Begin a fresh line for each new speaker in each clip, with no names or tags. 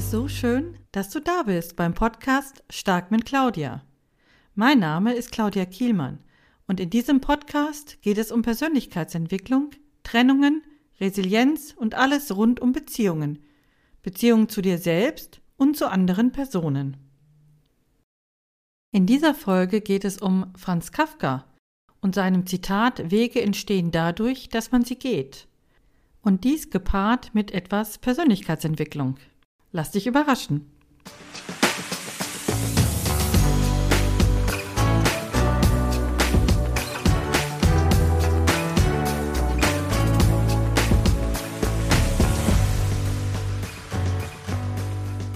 Es ist so schön, dass du da bist beim Podcast Stark mit Claudia. Mein Name ist Claudia Kielmann und in diesem Podcast geht es um Persönlichkeitsentwicklung, Trennungen, Resilienz und alles rund um Beziehungen. Beziehungen zu dir selbst und zu anderen Personen. In dieser Folge geht es um Franz Kafka und seinem Zitat Wege entstehen dadurch, dass man sie geht. Und dies gepaart mit etwas Persönlichkeitsentwicklung. Lass dich überraschen.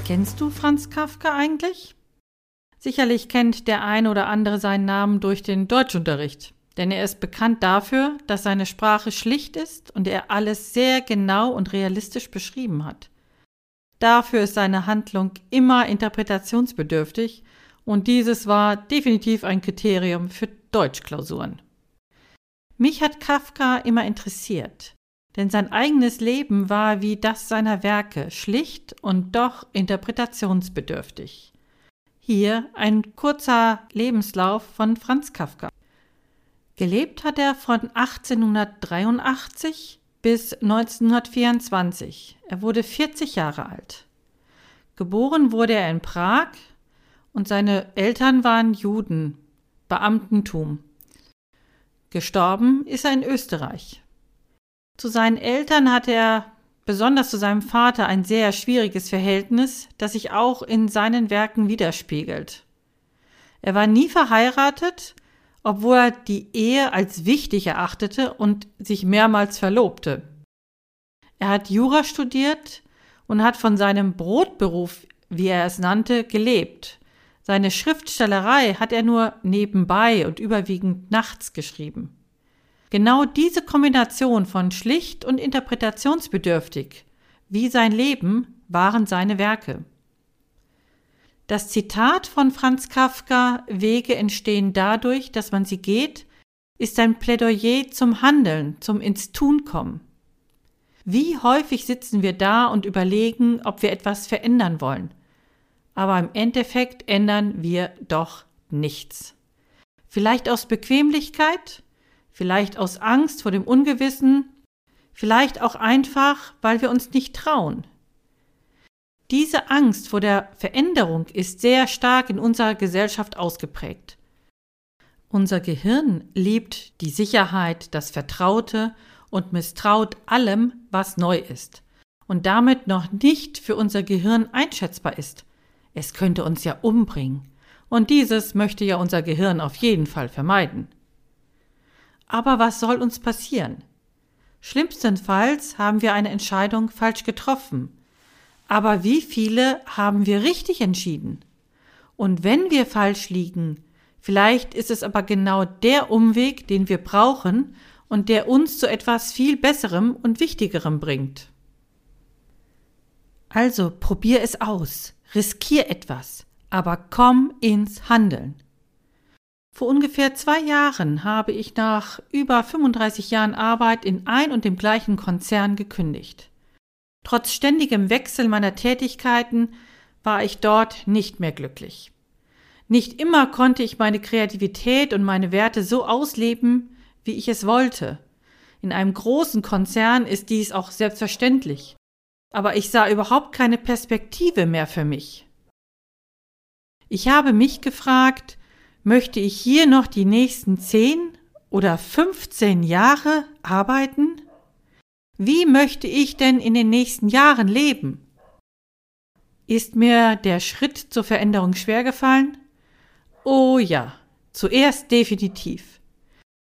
Kennst du Franz Kafka eigentlich? Sicherlich kennt der ein oder andere seinen Namen durch den Deutschunterricht, denn er ist bekannt dafür, dass seine Sprache schlicht ist und er alles sehr genau und realistisch beschrieben hat. Dafür ist seine Handlung immer interpretationsbedürftig und dieses war definitiv ein Kriterium für Deutschklausuren. Mich hat Kafka immer interessiert, denn sein eigenes Leben war wie das seiner Werke schlicht und doch interpretationsbedürftig. Hier ein kurzer Lebenslauf von Franz Kafka. Gelebt hat er von 1883 bis 1924. Er wurde 40 Jahre alt. Geboren wurde er in Prag und seine Eltern waren Juden, Beamtentum. Gestorben ist er in Österreich. Zu seinen Eltern hatte er, besonders zu seinem Vater, ein sehr schwieriges Verhältnis, das sich auch in seinen Werken widerspiegelt. Er war nie verheiratet obwohl er die Ehe als wichtig erachtete und sich mehrmals verlobte. Er hat Jura studiert und hat von seinem Brotberuf, wie er es nannte, gelebt. Seine Schriftstellerei hat er nur nebenbei und überwiegend nachts geschrieben. Genau diese Kombination von schlicht und interpretationsbedürftig, wie sein Leben, waren seine Werke. Das Zitat von Franz Kafka Wege entstehen dadurch, dass man sie geht, ist ein Plädoyer zum Handeln, zum ins Tun kommen. Wie häufig sitzen wir da und überlegen, ob wir etwas verändern wollen. Aber im Endeffekt ändern wir doch nichts. Vielleicht aus Bequemlichkeit, vielleicht aus Angst vor dem Ungewissen, vielleicht auch einfach, weil wir uns nicht trauen, diese Angst vor der Veränderung ist sehr stark in unserer Gesellschaft ausgeprägt. Unser Gehirn liebt die Sicherheit, das Vertraute und misstraut allem, was neu ist und damit noch nicht für unser Gehirn einschätzbar ist. Es könnte uns ja umbringen. Und dieses möchte ja unser Gehirn auf jeden Fall vermeiden. Aber was soll uns passieren? Schlimmstenfalls haben wir eine Entscheidung falsch getroffen aber wie viele haben wir richtig entschieden? Und wenn wir falsch liegen, vielleicht ist es aber genau der Umweg, den wir brauchen und der uns zu etwas viel Besserem und Wichtigerem bringt. Also probier es aus, riskier etwas, aber komm ins Handeln. Vor ungefähr zwei Jahren habe ich nach über 35 Jahren Arbeit in ein und dem gleichen Konzern gekündigt. Trotz ständigem Wechsel meiner Tätigkeiten war ich dort nicht mehr glücklich. Nicht immer konnte ich meine Kreativität und meine Werte so ausleben, wie ich es wollte. In einem großen Konzern ist dies auch selbstverständlich. Aber ich sah überhaupt keine Perspektive mehr für mich. Ich habe mich gefragt, möchte ich hier noch die nächsten zehn oder 15 Jahre arbeiten? Wie möchte ich denn in den nächsten Jahren leben? Ist mir der Schritt zur Veränderung schwer gefallen? Oh ja, zuerst definitiv.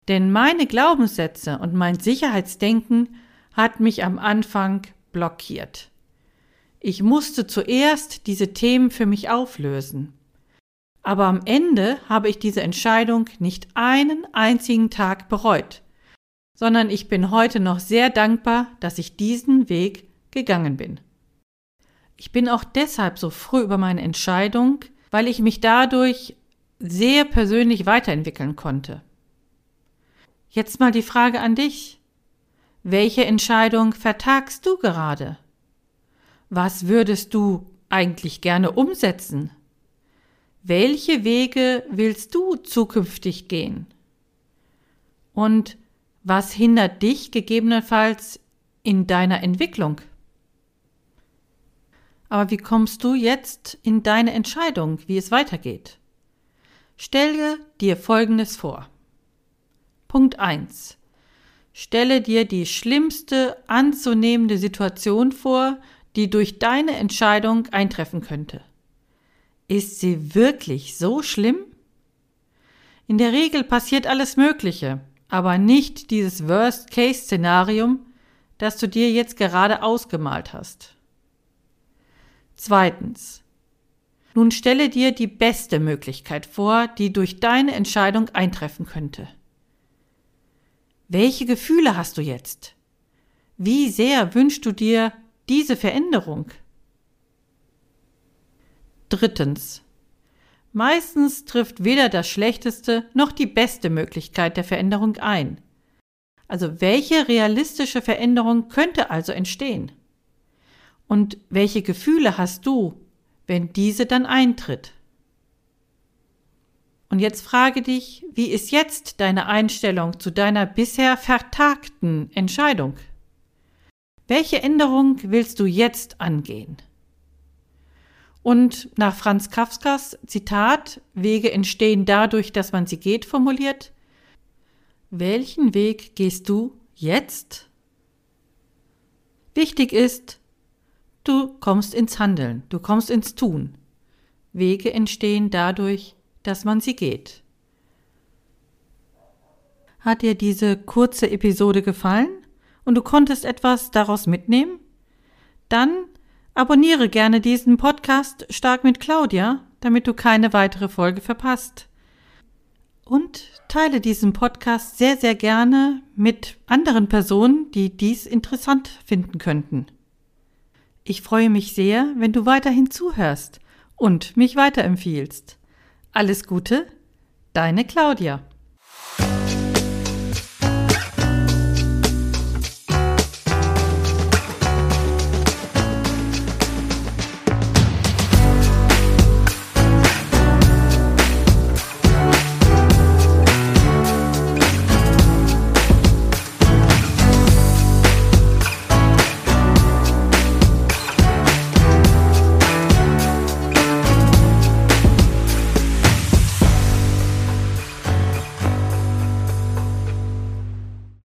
Denn meine Glaubenssätze und mein Sicherheitsdenken hat mich am Anfang blockiert. Ich musste zuerst diese Themen für mich auflösen. Aber am Ende habe ich diese Entscheidung nicht einen einzigen Tag bereut sondern ich bin heute noch sehr dankbar, dass ich diesen Weg gegangen bin. Ich bin auch deshalb so früh über meine Entscheidung, weil ich mich dadurch sehr persönlich weiterentwickeln konnte. Jetzt mal die Frage an dich. Welche Entscheidung vertagst du gerade? Was würdest du eigentlich gerne umsetzen? Welche Wege willst du zukünftig gehen? Und was hindert dich gegebenenfalls in deiner Entwicklung? Aber wie kommst du jetzt in deine Entscheidung, wie es weitergeht? Stelle dir Folgendes vor. Punkt 1. Stelle dir die schlimmste anzunehmende Situation vor, die durch deine Entscheidung eintreffen könnte. Ist sie wirklich so schlimm? In der Regel passiert alles Mögliche, aber nicht dieses Worst-Case-Szenarium, das du dir jetzt gerade ausgemalt hast. Zweitens. Nun stelle dir die beste Möglichkeit vor, die durch deine Entscheidung eintreffen könnte. Welche Gefühle hast du jetzt? Wie sehr wünschst du dir diese Veränderung? Drittens. Meistens trifft weder das schlechteste noch die beste Möglichkeit der Veränderung ein. Also welche realistische Veränderung könnte also entstehen? Und welche Gefühle hast du, wenn diese dann eintritt? Und jetzt frage dich, wie ist jetzt deine Einstellung zu deiner bisher vertagten Entscheidung? Welche Änderung willst du jetzt angehen? Und nach Franz Kafkas Zitat Wege entstehen dadurch, dass man sie geht, formuliert, welchen Weg gehst du jetzt? Wichtig ist, du kommst ins Handeln, du kommst ins Tun. Wege entstehen dadurch, dass man sie geht. Hat dir diese kurze Episode gefallen und du konntest etwas daraus mitnehmen? Dann Abonniere gerne diesen Podcast Stark mit Claudia, damit du keine weitere Folge verpasst. Und teile diesen Podcast sehr, sehr gerne mit anderen Personen, die dies interessant finden könnten. Ich freue mich sehr, wenn du weiterhin zuhörst und mich weiterempfiehlst. Alles Gute, deine Claudia.